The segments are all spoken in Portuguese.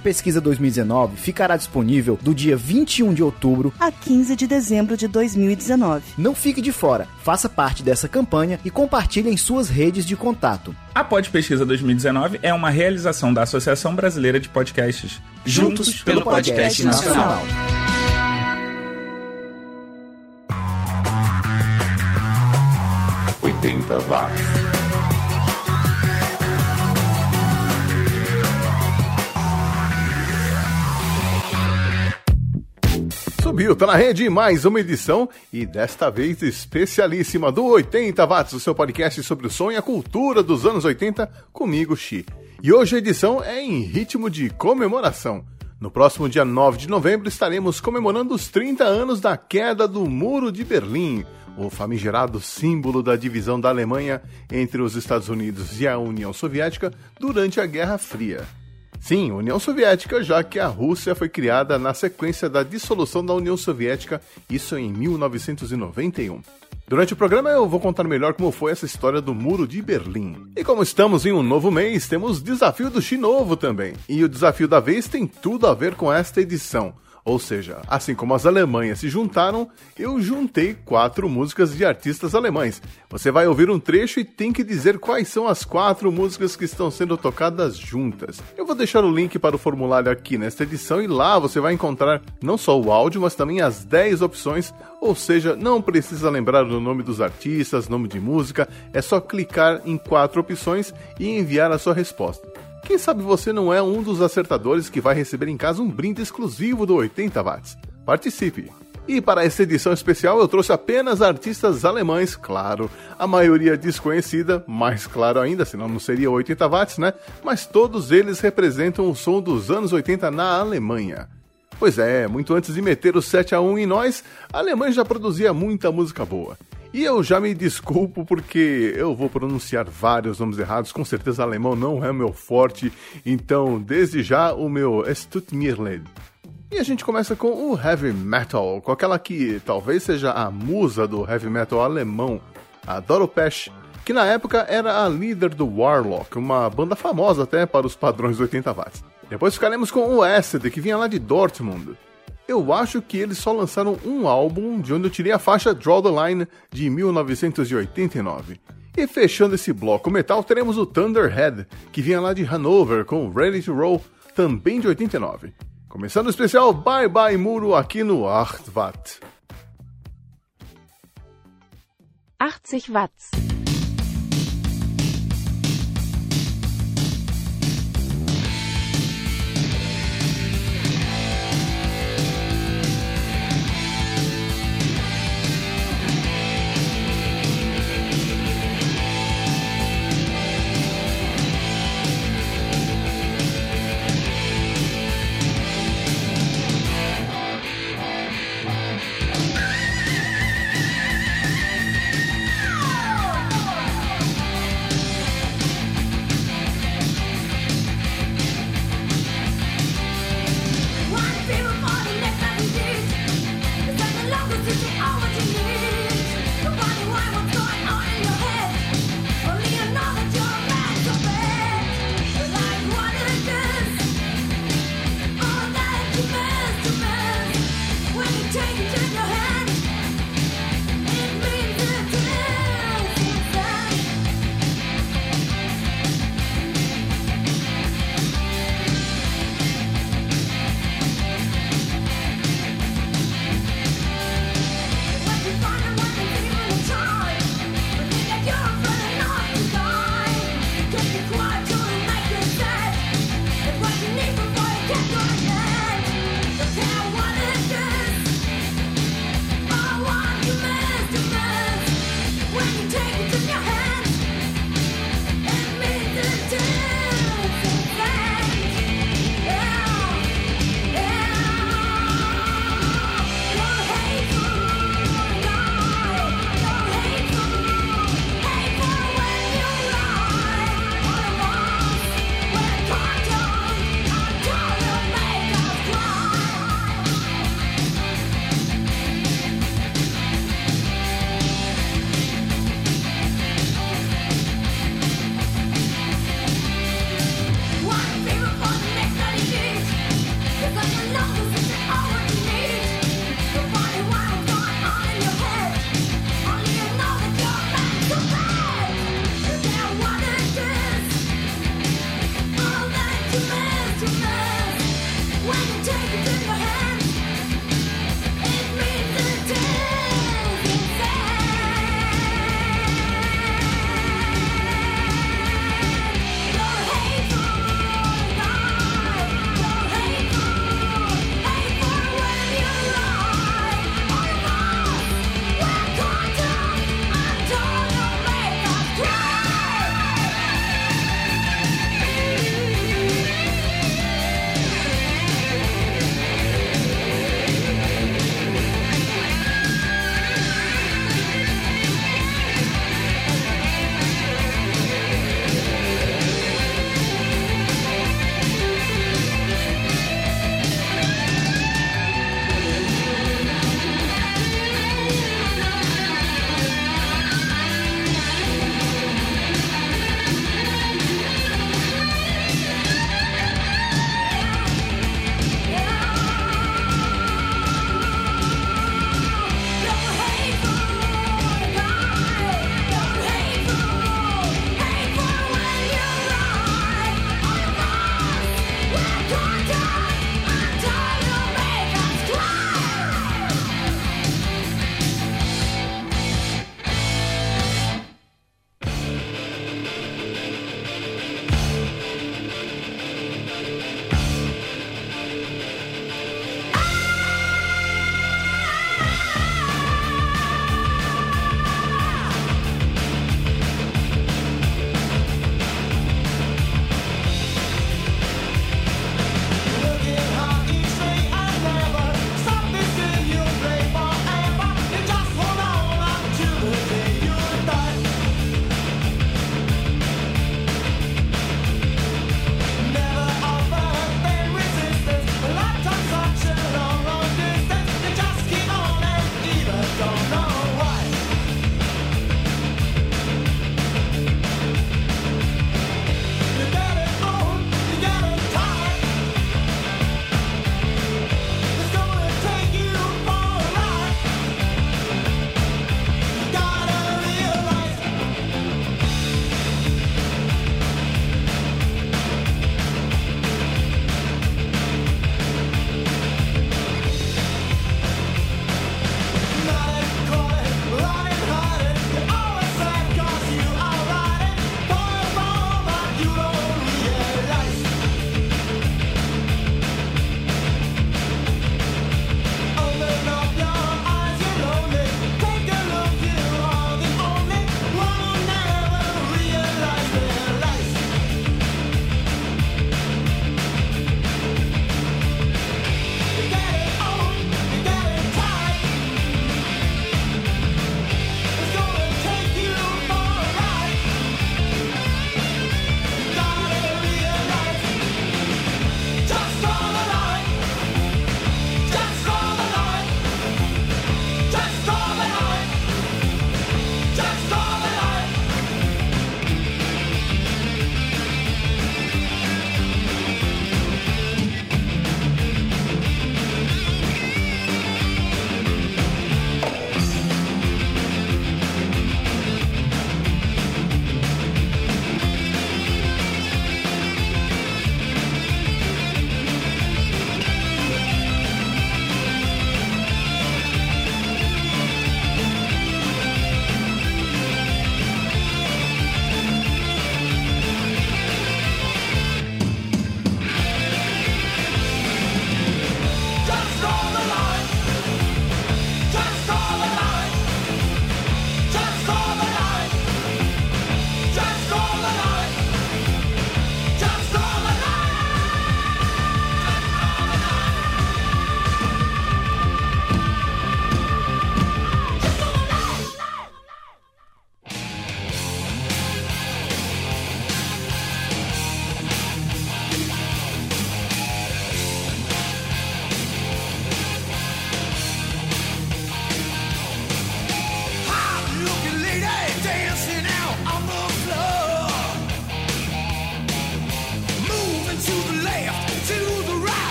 Pesquisa 2019 ficará disponível do dia 21 de outubro a 15 de dezembro de 2019. Não fique de fora, faça parte dessa campanha e compartilhe em suas redes de contato. A Pod Pesquisa 2019 é uma realização da Associação Brasileira de Podcasts. Juntos, Juntos pelo, pelo Podcast, podcast Nacional. Nacional. 80 watts. Subiu, tá na rede mais uma edição e desta vez especialíssima do 80 Watts, o seu podcast sobre o som e a cultura dos anos 80, comigo, Xi. E hoje a edição é em ritmo de comemoração. No próximo dia 9 de novembro estaremos comemorando os 30 anos da queda do Muro de Berlim, o famigerado símbolo da divisão da Alemanha entre os Estados Unidos e a União Soviética durante a Guerra Fria. Sim, União Soviética, já que a Rússia foi criada na sequência da dissolução da União Soviética, isso em 1991. Durante o programa eu vou contar melhor como foi essa história do Muro de Berlim. E como estamos em um novo mês, temos desafio do Xi Novo também. E o desafio da vez tem tudo a ver com esta edição. Ou seja, assim como as Alemanhas se juntaram, eu juntei quatro músicas de artistas alemães. Você vai ouvir um trecho e tem que dizer quais são as quatro músicas que estão sendo tocadas juntas. Eu vou deixar o link para o formulário aqui nesta edição e lá você vai encontrar não só o áudio, mas também as 10 opções. Ou seja, não precisa lembrar o nome dos artistas, nome de música, é só clicar em quatro opções e enviar a sua resposta. Quem sabe você não é um dos acertadores que vai receber em casa um brinde exclusivo do 80 watts. Participe! E para esta edição especial eu trouxe apenas artistas alemães, claro, a maioria desconhecida, mais claro ainda, senão não seria 80 watts, né? Mas todos eles representam o som dos anos 80 na Alemanha. Pois é, muito antes de meter o 7 a 1 em nós, a Alemanha já produzia muita música boa. E eu já me desculpo porque eu vou pronunciar vários nomes errados, com certeza alemão não é meu forte, então desde já o meu es tut mir leid. E a gente começa com o heavy metal, com aquela que talvez seja a musa do heavy metal alemão, a Doro Pesch, que na época era a líder do Warlock, uma banda famosa até para os padrões 80 watts. Depois ficaremos com o Acid, que vinha lá de Dortmund. Eu acho que eles só lançaram um álbum de onde eu tirei a faixa Draw the Line de 1989. E fechando esse bloco metal, teremos o Thunderhead, que vinha lá de Hanover com Ready to Roll, também de 89. Começando o especial Bye Bye Muro aqui no 8 Watt. 80 Watts.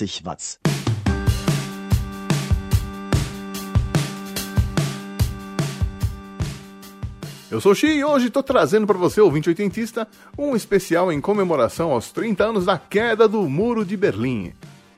80 Watts. Eu sou o Xi e hoje estou trazendo para você, ouvinte oitentista, um especial em comemoração aos 30 anos da queda do Muro de Berlim.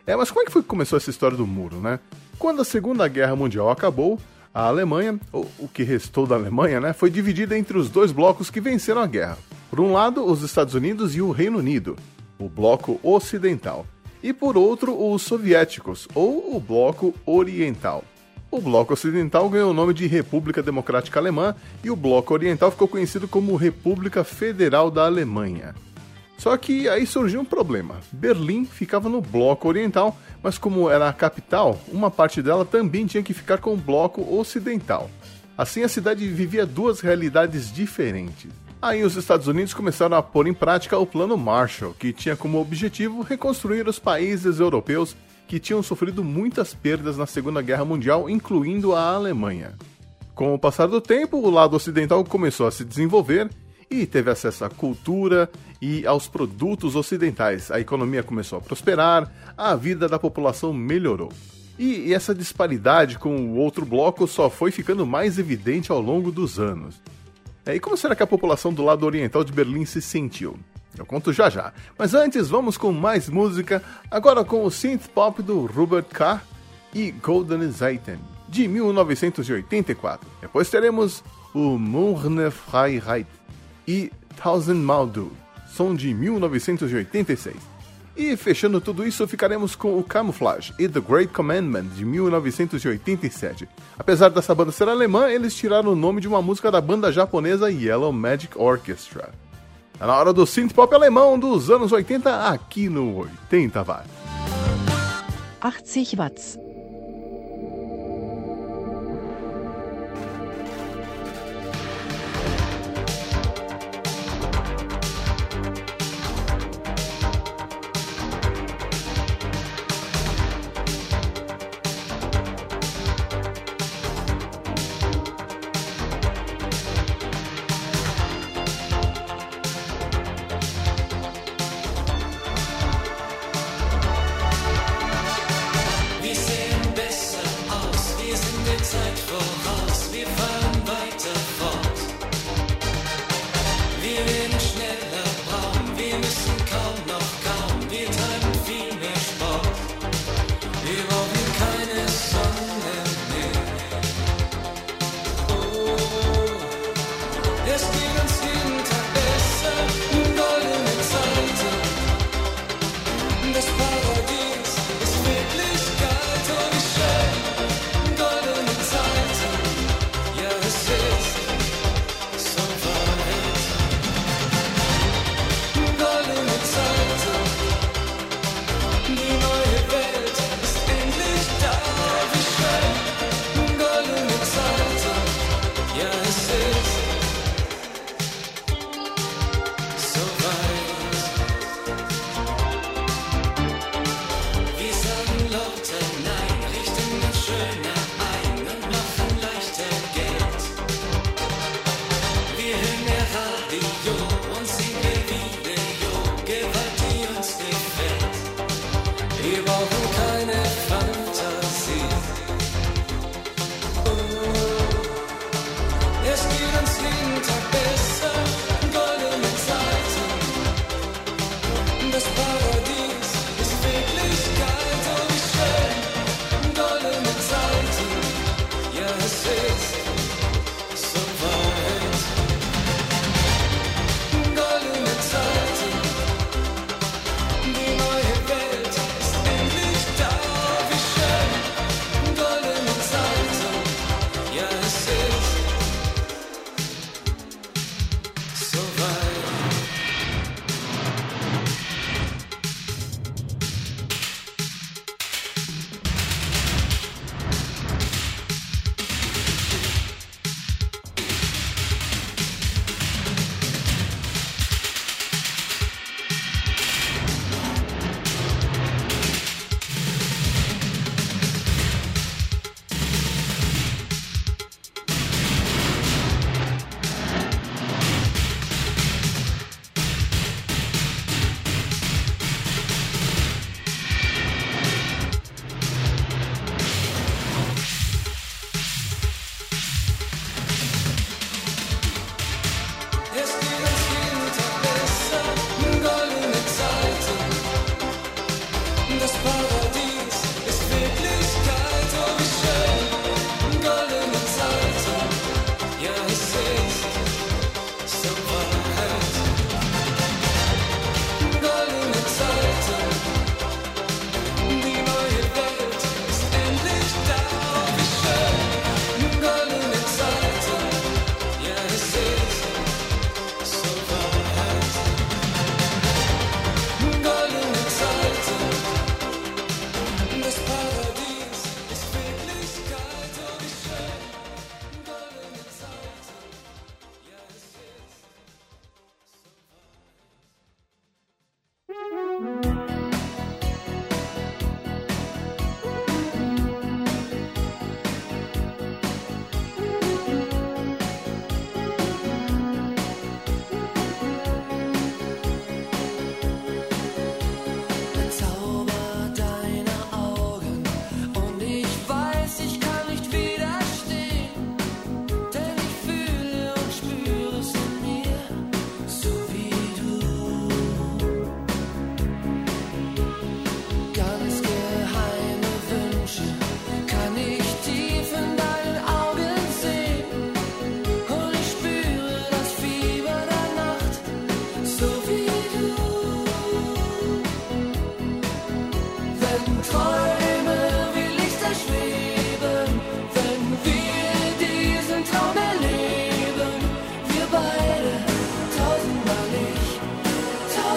É, mas como é que foi que começou essa história do muro, né? Quando a Segunda Guerra Mundial acabou, a Alemanha, ou o que restou da Alemanha, né, foi dividida entre os dois blocos que venceram a guerra. Por um lado, os Estados Unidos e o Reino Unido, o bloco ocidental e por outro os soviéticos, ou o Bloco Oriental. O Bloco Ocidental ganhou o nome de República Democrática Alemã e o Bloco Oriental ficou conhecido como República Federal da Alemanha. Só que aí surgiu um problema. Berlim ficava no Bloco Oriental, mas como era a capital, uma parte dela também tinha que ficar com o Bloco Ocidental. Assim a cidade vivia duas realidades diferentes. Aí os Estados Unidos começaram a pôr em prática o Plano Marshall, que tinha como objetivo reconstruir os países europeus que tinham sofrido muitas perdas na Segunda Guerra Mundial, incluindo a Alemanha. Com o passar do tempo, o lado ocidental começou a se desenvolver e teve acesso à cultura e aos produtos ocidentais. A economia começou a prosperar, a vida da população melhorou. E essa disparidade com o outro bloco só foi ficando mais evidente ao longo dos anos. É, e como será que a população do lado oriental de Berlim se sentiu? Eu conto já já. Mas antes, vamos com mais música, agora com o synth pop do Robert K. e Golden Zeiten, de 1984. Depois teremos o Morne Freiheit e Tausend Maldu, som de 1986. E fechando tudo isso, ficaremos com o Camouflage e The Great Commandment de 1987. Apesar dessa banda ser alemã, eles tiraram o nome de uma música da banda japonesa Yellow Magic Orchestra. Tá na hora do synth pop alemão dos anos 80 aqui no 80 Watts. 80 Watts.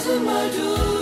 to my door.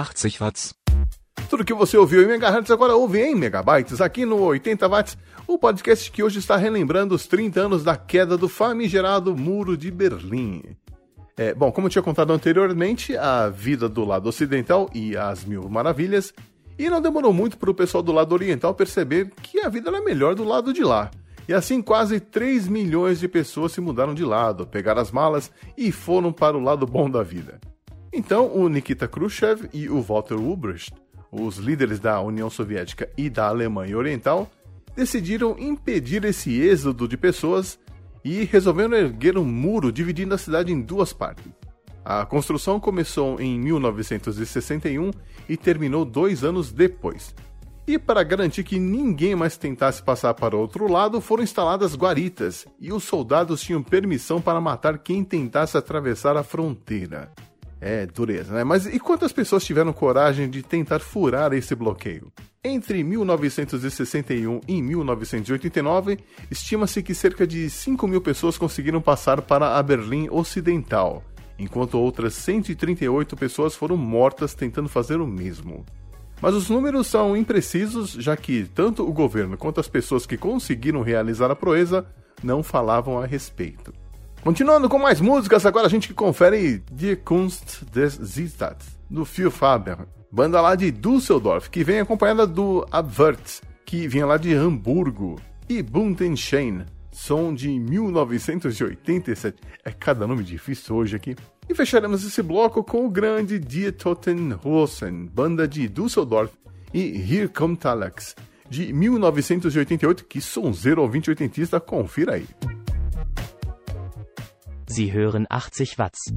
80 watts. Tudo que você ouviu em megahertz agora ouve em megabytes aqui no 80 watts, o podcast que hoje está relembrando os 30 anos da queda do famigerado Muro de Berlim. É, bom, como eu tinha contado anteriormente, a vida do lado ocidental e as mil maravilhas, e não demorou muito para o pessoal do lado oriental perceber que a vida era melhor do lado de lá. E assim quase 3 milhões de pessoas se mudaram de lado, pegaram as malas e foram para o lado bom da vida. Então, o Nikita Khrushchev e o Walter Ulbricht, os líderes da União Soviética e da Alemanha Oriental, decidiram impedir esse êxodo de pessoas e resolveram erguer um muro dividindo a cidade em duas partes. A construção começou em 1961 e terminou dois anos depois. E para garantir que ninguém mais tentasse passar para outro lado, foram instaladas guaritas e os soldados tinham permissão para matar quem tentasse atravessar a fronteira. É, dureza, né? Mas e quantas pessoas tiveram coragem de tentar furar esse bloqueio? Entre 1961 e 1989, estima-se que cerca de 5 mil pessoas conseguiram passar para a Berlim Ocidental, enquanto outras 138 pessoas foram mortas tentando fazer o mesmo. Mas os números são imprecisos, já que tanto o governo quanto as pessoas que conseguiram realizar a proeza não falavam a respeito. Continuando com mais músicas, agora a gente confere Die Kunst des Zitat, do Phil Faber, banda lá de Düsseldorf, que vem acompanhada do Abwert, que vinha lá de Hamburgo, e Buntenschein, som de 1987. É cada nome difícil hoje aqui. E fecharemos esse bloco com o grande Die Totenhosen, banda de Düsseldorf, e Here Come Talax, de 1988, que sonzeiro ouvinte oitentista, confira aí. Sie hören 80 Watts.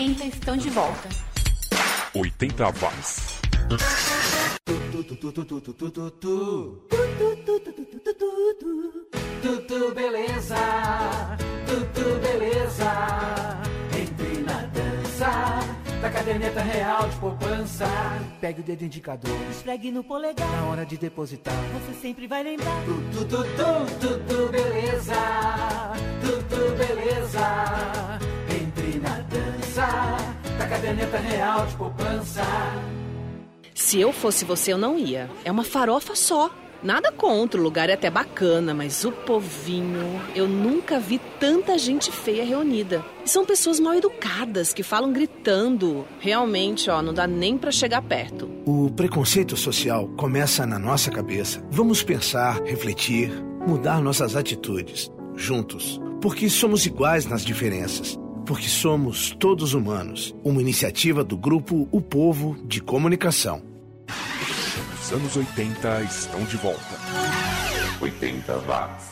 80 estão de volta. 80 watts. Tudo beleza, tudo beleza. Entre na dança da caderneta real de poupança. Pegue o dedo indicador Esfregue no polegar, na hora de depositar. você sempre vai lembrar. Tudo, tudo, tudo beleza, tudo beleza. Dança da caderneta real de poupança. Se eu fosse você, eu não ia. É uma farofa só. Nada contra, o lugar é até bacana, mas o povinho. Eu nunca vi tanta gente feia reunida. E são pessoas mal educadas que falam gritando. Realmente, ó, não dá nem pra chegar perto. O preconceito social começa na nossa cabeça. Vamos pensar, refletir, mudar nossas atitudes, juntos. Porque somos iguais nas diferenças porque somos todos humanos. Uma iniciativa do grupo O Povo de Comunicação. Os anos 80 estão de volta. 80 watts.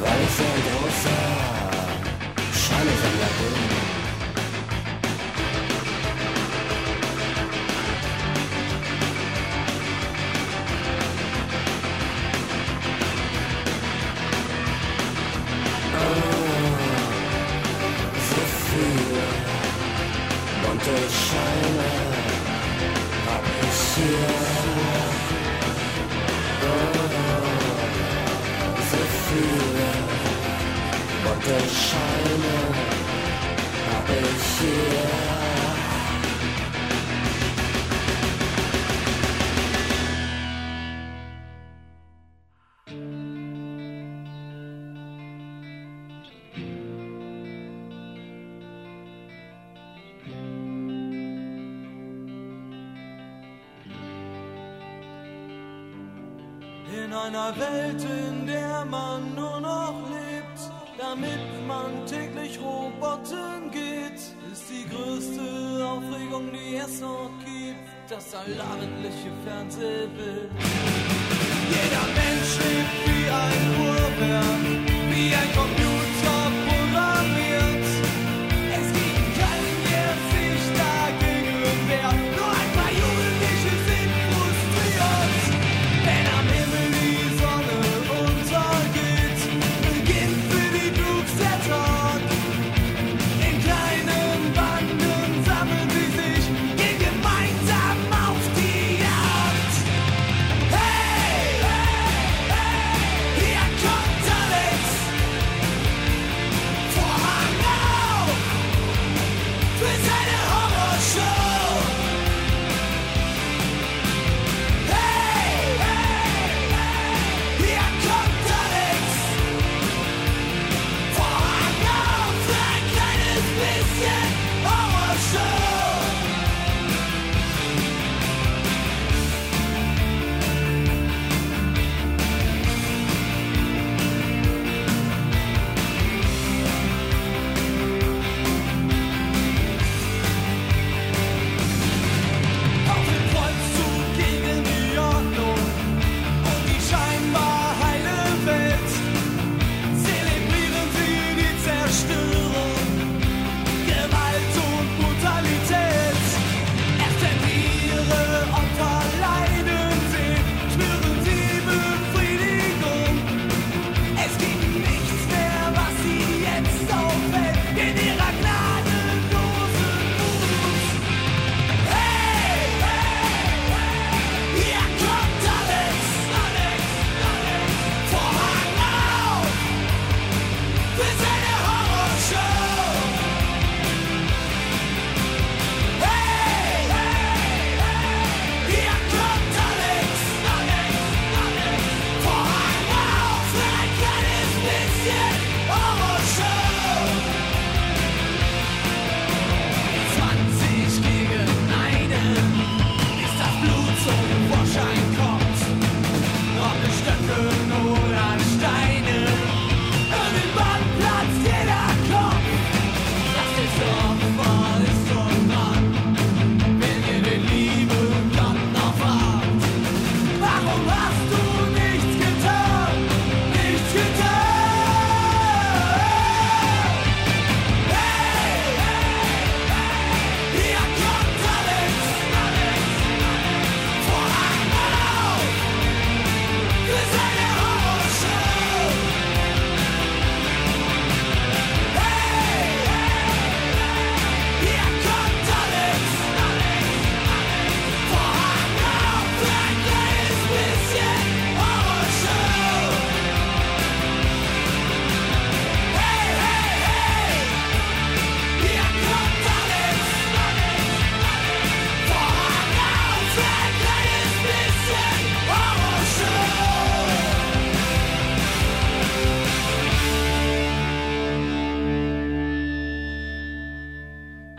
Vice and also?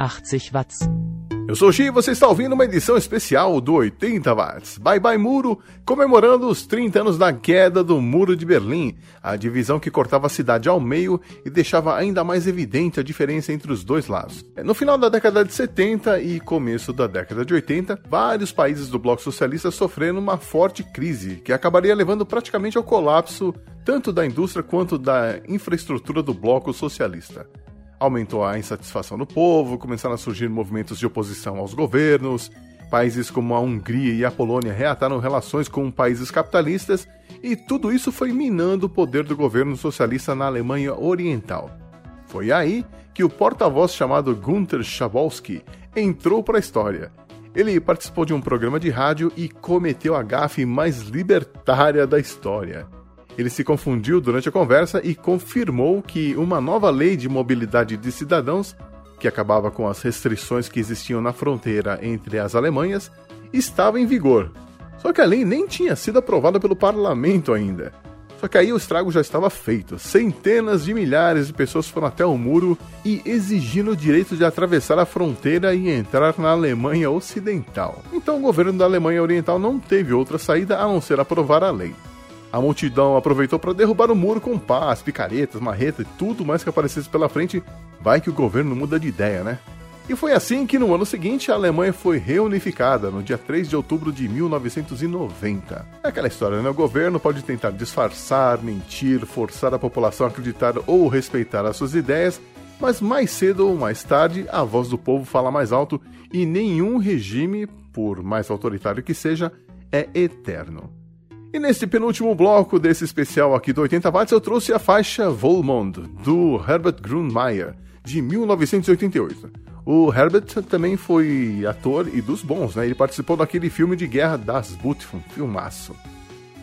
80 Watts. Eu sou o Gi e você está ouvindo uma edição especial do 80 Watts. Bye Bye Muro, comemorando os 30 anos da queda do Muro de Berlim, a divisão que cortava a cidade ao meio e deixava ainda mais evidente a diferença entre os dois lados. No final da década de 70 e começo da década de 80, vários países do bloco socialista sofreram uma forte crise que acabaria levando praticamente ao colapso tanto da indústria quanto da infraestrutura do bloco socialista aumentou a insatisfação do povo, começaram a surgir movimentos de oposição aos governos, países como a Hungria e a Polônia reataram relações com países capitalistas, e tudo isso foi minando o poder do governo socialista na Alemanha Oriental. Foi aí que o porta-voz chamado Gunther Schabowski entrou para a história. Ele participou de um programa de rádio e cometeu a gafe mais libertária da história. Ele se confundiu durante a conversa e confirmou que uma nova lei de mobilidade de cidadãos, que acabava com as restrições que existiam na fronteira entre as Alemanhas, estava em vigor. Só que a lei nem tinha sido aprovada pelo parlamento ainda. Só que aí o estrago já estava feito. Centenas de milhares de pessoas foram até o muro e exigindo o direito de atravessar a fronteira e entrar na Alemanha Ocidental. Então o governo da Alemanha Oriental não teve outra saída a não ser aprovar a lei. A multidão aproveitou para derrubar o muro com pás, picaretas, marreta e tudo mais que aparecesse pela frente. Vai que o governo muda de ideia, né? E foi assim que no ano seguinte a Alemanha foi reunificada, no dia 3 de outubro de 1990. É aquela história, né? O governo pode tentar disfarçar, mentir, forçar a população a acreditar ou respeitar as suas ideias, mas mais cedo ou mais tarde a voz do povo fala mais alto e nenhum regime, por mais autoritário que seja, é eterno. E neste penúltimo bloco desse especial aqui do 80 watts eu trouxe a faixa Volmond, do Herbert Grunmeier, de 1988. O Herbert também foi ator e dos bons, né? Ele participou daquele filme de guerra Das um filmaço.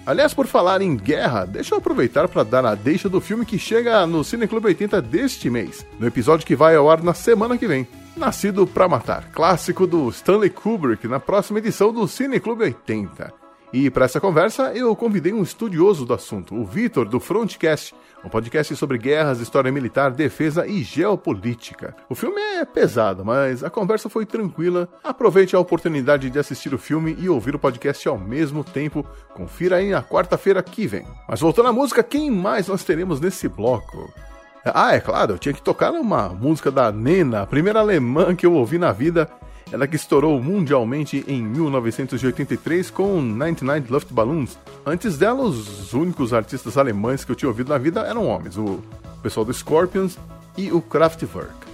Aliás, por falar em guerra, deixa eu aproveitar para dar a deixa do filme que chega no Cine Clube 80 deste mês, no episódio que vai ao ar na semana que vem. Nascido pra Matar, clássico do Stanley Kubrick, na próxima edição do Cine Clube 80. E para essa conversa, eu convidei um estudioso do assunto, o Vitor, do Frontcast, um podcast sobre guerras, história militar, defesa e geopolítica. O filme é pesado, mas a conversa foi tranquila. Aproveite a oportunidade de assistir o filme e ouvir o podcast ao mesmo tempo. Confira aí na quarta-feira que vem. Mas voltando à música, quem mais nós teremos nesse bloco? Ah, é claro, eu tinha que tocar uma música da Nena, a primeira alemã que eu ouvi na vida. Ela que estourou mundialmente em 1983 com 99 Luftballons. Antes dela, os únicos artistas alemães que eu tinha ouvido na vida eram homens, o pessoal do Scorpions e o Kraftwerk.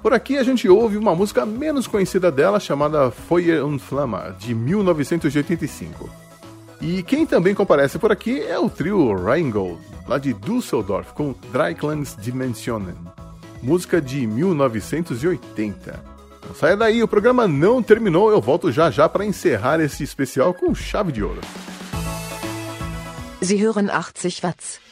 Por aqui a gente ouve uma música menos conhecida dela chamada Feuer und Flamme, de 1985. E quem também comparece por aqui é o trio Rheingold, lá de Düsseldorf, com Dreiklangs Dimensionen, música de 1980. Não saia daí, o programa não terminou, eu volto já já para encerrar esse especial com chave de ouro. Sie hören 80 Watts.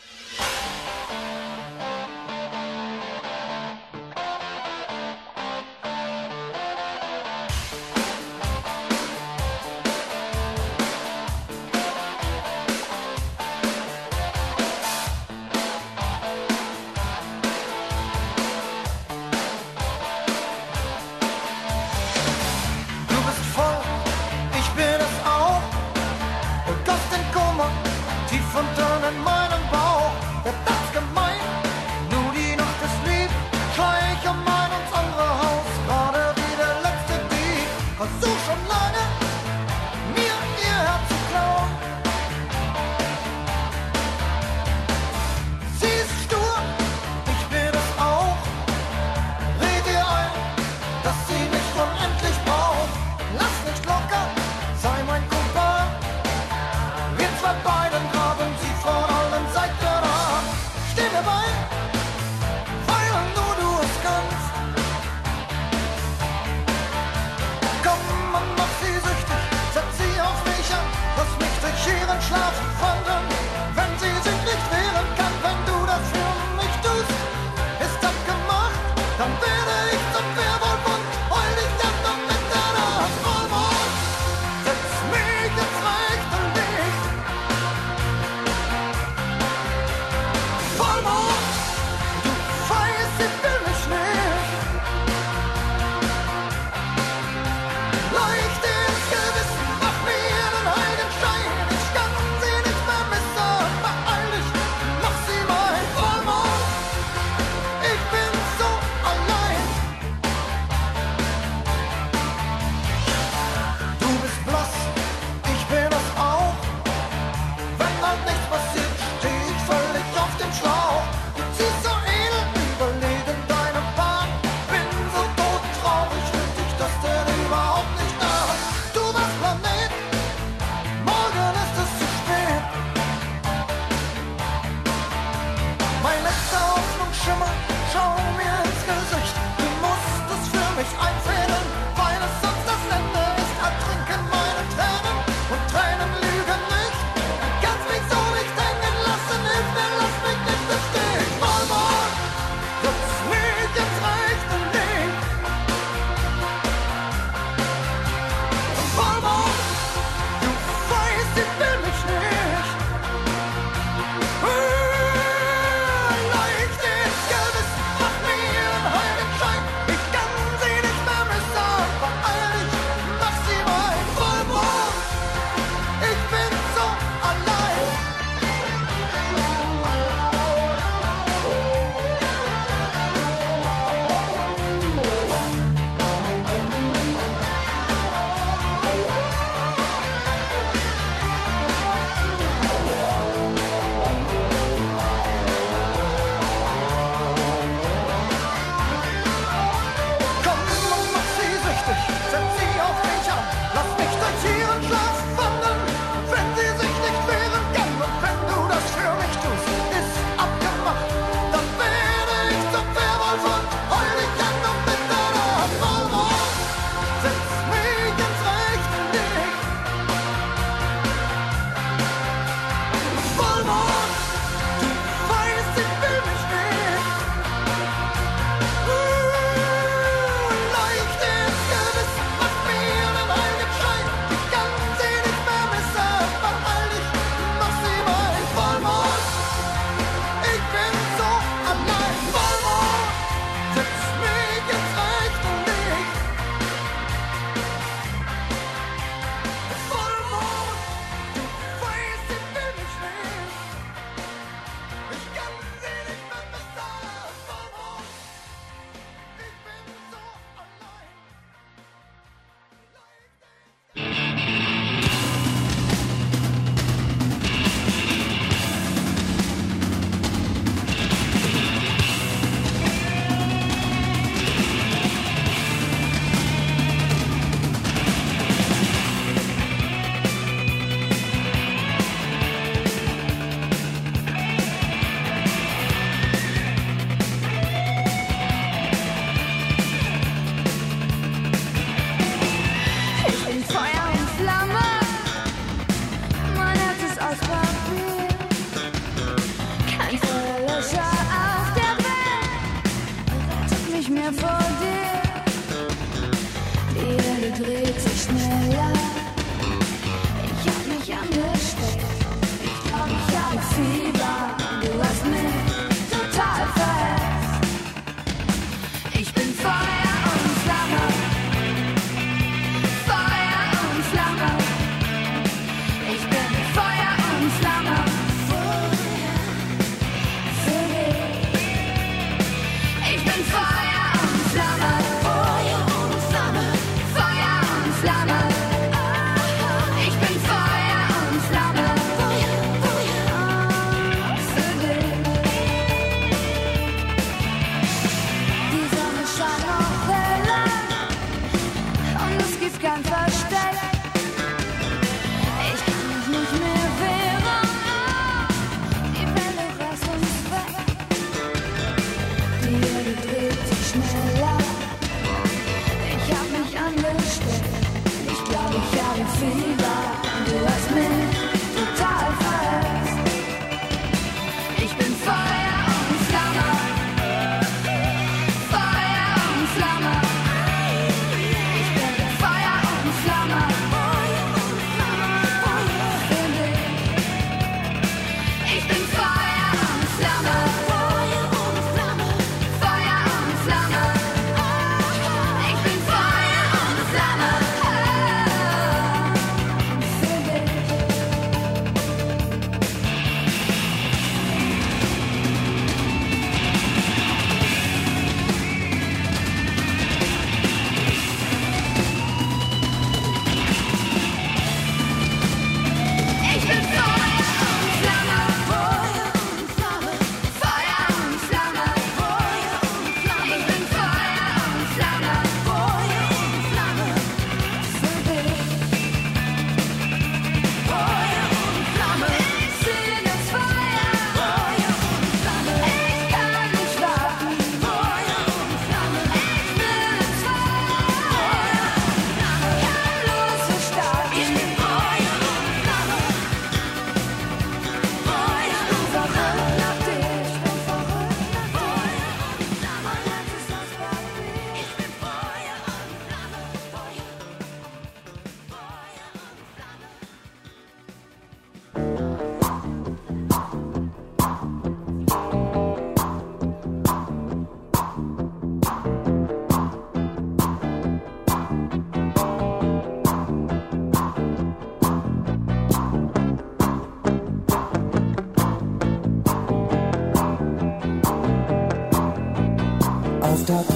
Auftakt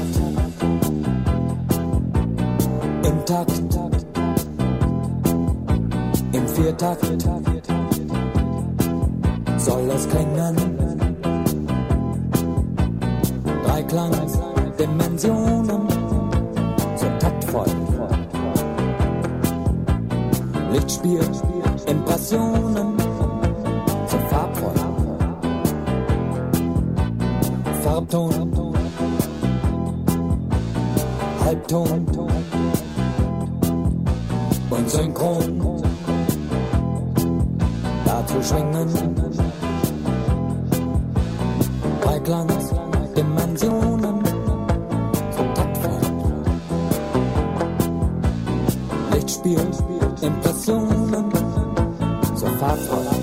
im Takt, im Viertakt soll es klingen. Dreiklang-Dimensionen so taktvoll. Lichtspiel, Impressionen so farbvoll. Farbton, Halbton und Synchron. Dazu schwingen Dreiklangs, Dimensionen so taktvoll. Lichtspiel, Impressionen so farbvoll.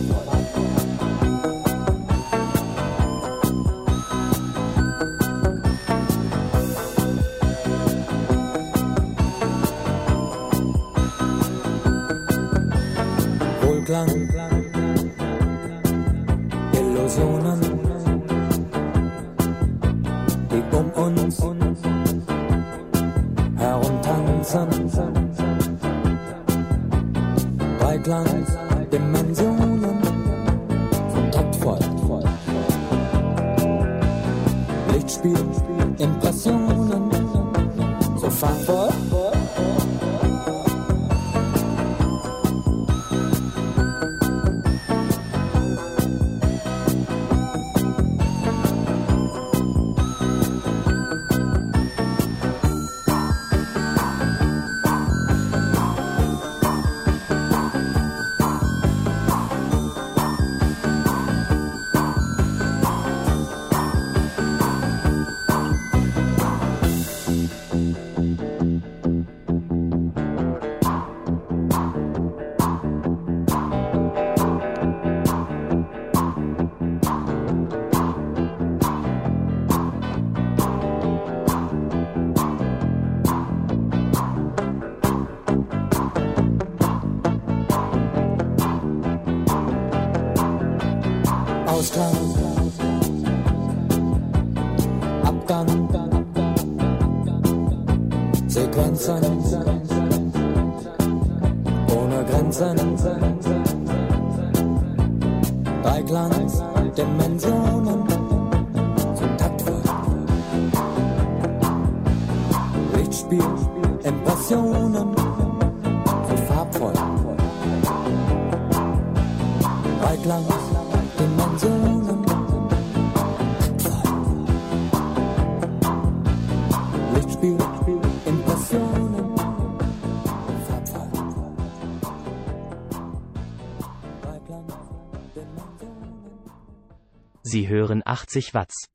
Sie hören 80 Watts.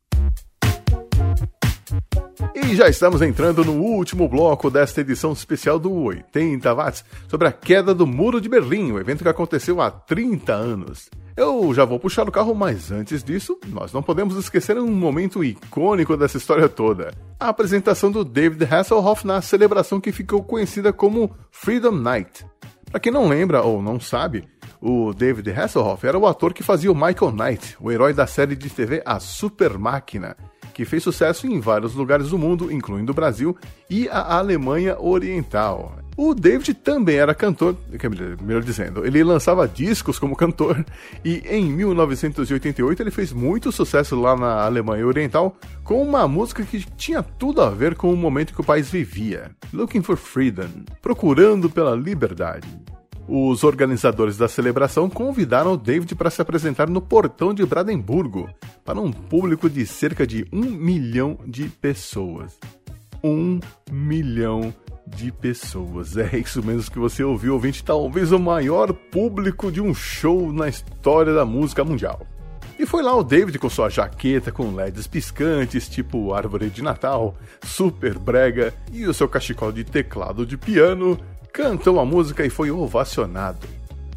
E já estamos entrando no último bloco desta edição especial do 80 Watts sobre a queda do Muro de Berlim, o evento que aconteceu há 30 anos. Eu já vou puxar o carro, mas antes disso, nós não podemos esquecer um momento icônico dessa história toda: a apresentação do David Hasselhoff na celebração que ficou conhecida como Freedom Night. Para quem não lembra ou não sabe, o David Hasselhoff era o ator que fazia o Michael Knight, o herói da série de TV A Super Máquina, que fez sucesso em vários lugares do mundo, incluindo o Brasil e a Alemanha Oriental. O David também era cantor, melhor dizendo, ele lançava discos como cantor e em 1988 ele fez muito sucesso lá na Alemanha Oriental com uma música que tinha tudo a ver com o momento que o país vivia, Looking for Freedom, procurando pela liberdade. Os organizadores da celebração convidaram o David para se apresentar no portão de Brandemburgo para um público de cerca de um milhão de pessoas. Um milhão de pessoas. É isso mesmo que você ouviu, ouvinte. Talvez o maior público de um show na história da música mundial. E foi lá o David com sua jaqueta com LEDs piscantes, tipo árvore de Natal, super brega, e o seu cachecol de teclado de piano, cantou a música e foi ovacionado.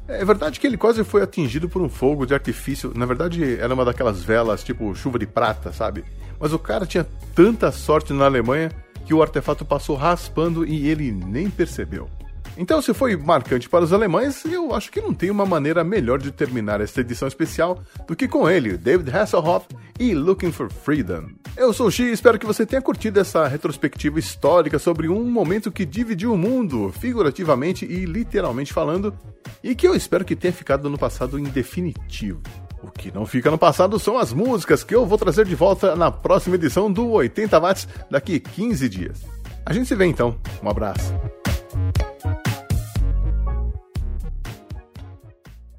É verdade que ele quase foi atingido por um fogo de artifício. Na verdade, era uma daquelas velas tipo chuva de prata, sabe? Mas o cara tinha tanta sorte na Alemanha que o artefato passou raspando e ele nem percebeu. Então, se foi marcante para os alemães, eu acho que não tem uma maneira melhor de terminar esta edição especial do que com ele, David Hasselhoff e Looking for Freedom. Eu sou o Xi e espero que você tenha curtido essa retrospectiva histórica sobre um momento que dividiu o mundo, figurativamente e literalmente falando, e que eu espero que tenha ficado no passado em definitivo. O que não fica no passado são as músicas que eu vou trazer de volta na próxima edição do 80 Watts daqui 15 dias. A gente se vê então. Um abraço.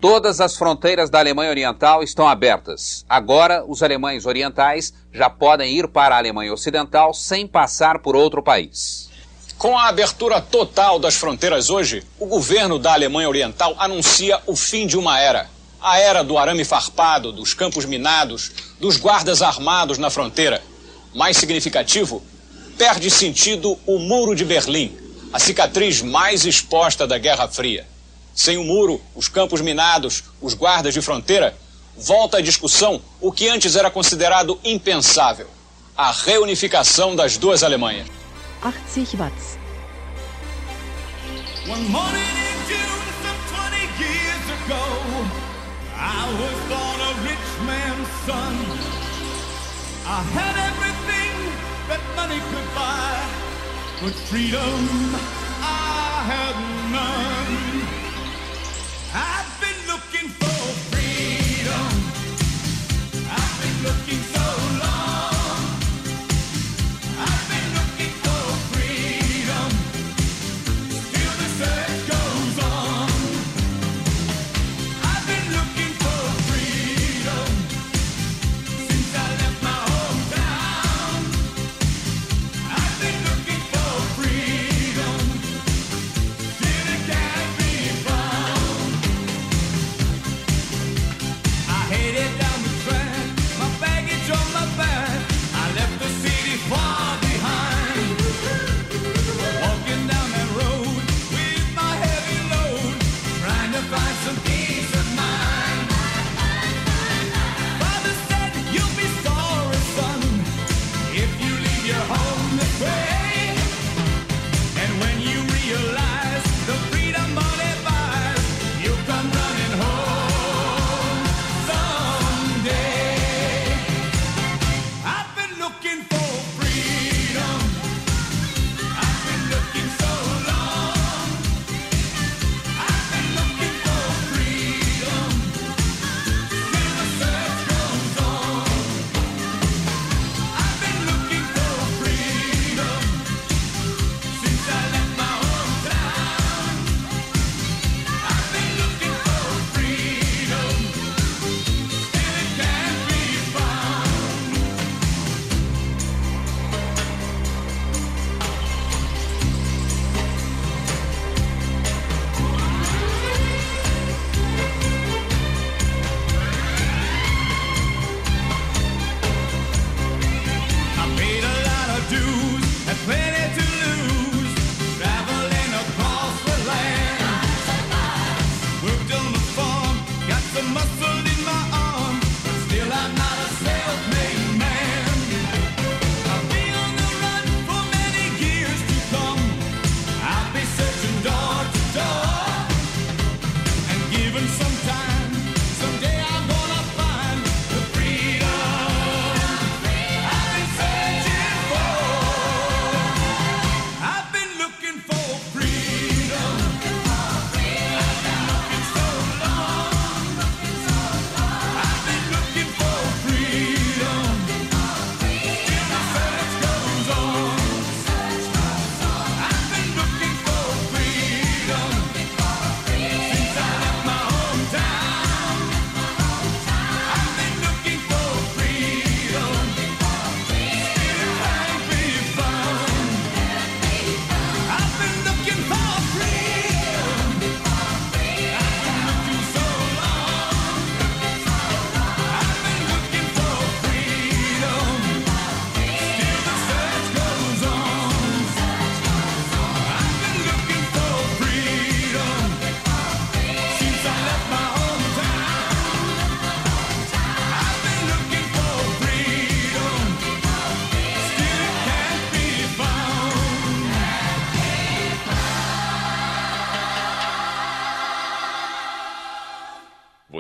Todas as fronteiras da Alemanha Oriental estão abertas. Agora, os alemães orientais já podem ir para a Alemanha Ocidental sem passar por outro país. Com a abertura total das fronteiras hoje, o governo da Alemanha Oriental anuncia o fim de uma era. A era do arame farpado, dos campos minados, dos guardas armados na fronteira. Mais significativo, perde sentido o Muro de Berlim, a cicatriz mais exposta da Guerra Fria. Sem o muro, os campos minados, os guardas de fronteira, volta à discussão o que antes era considerado impensável: a reunificação das duas Alemanhas. 80 Watts. One morning in June, some 20 years ago, I was born a rich man's son. I had everything that money could buy, but freedom I had none.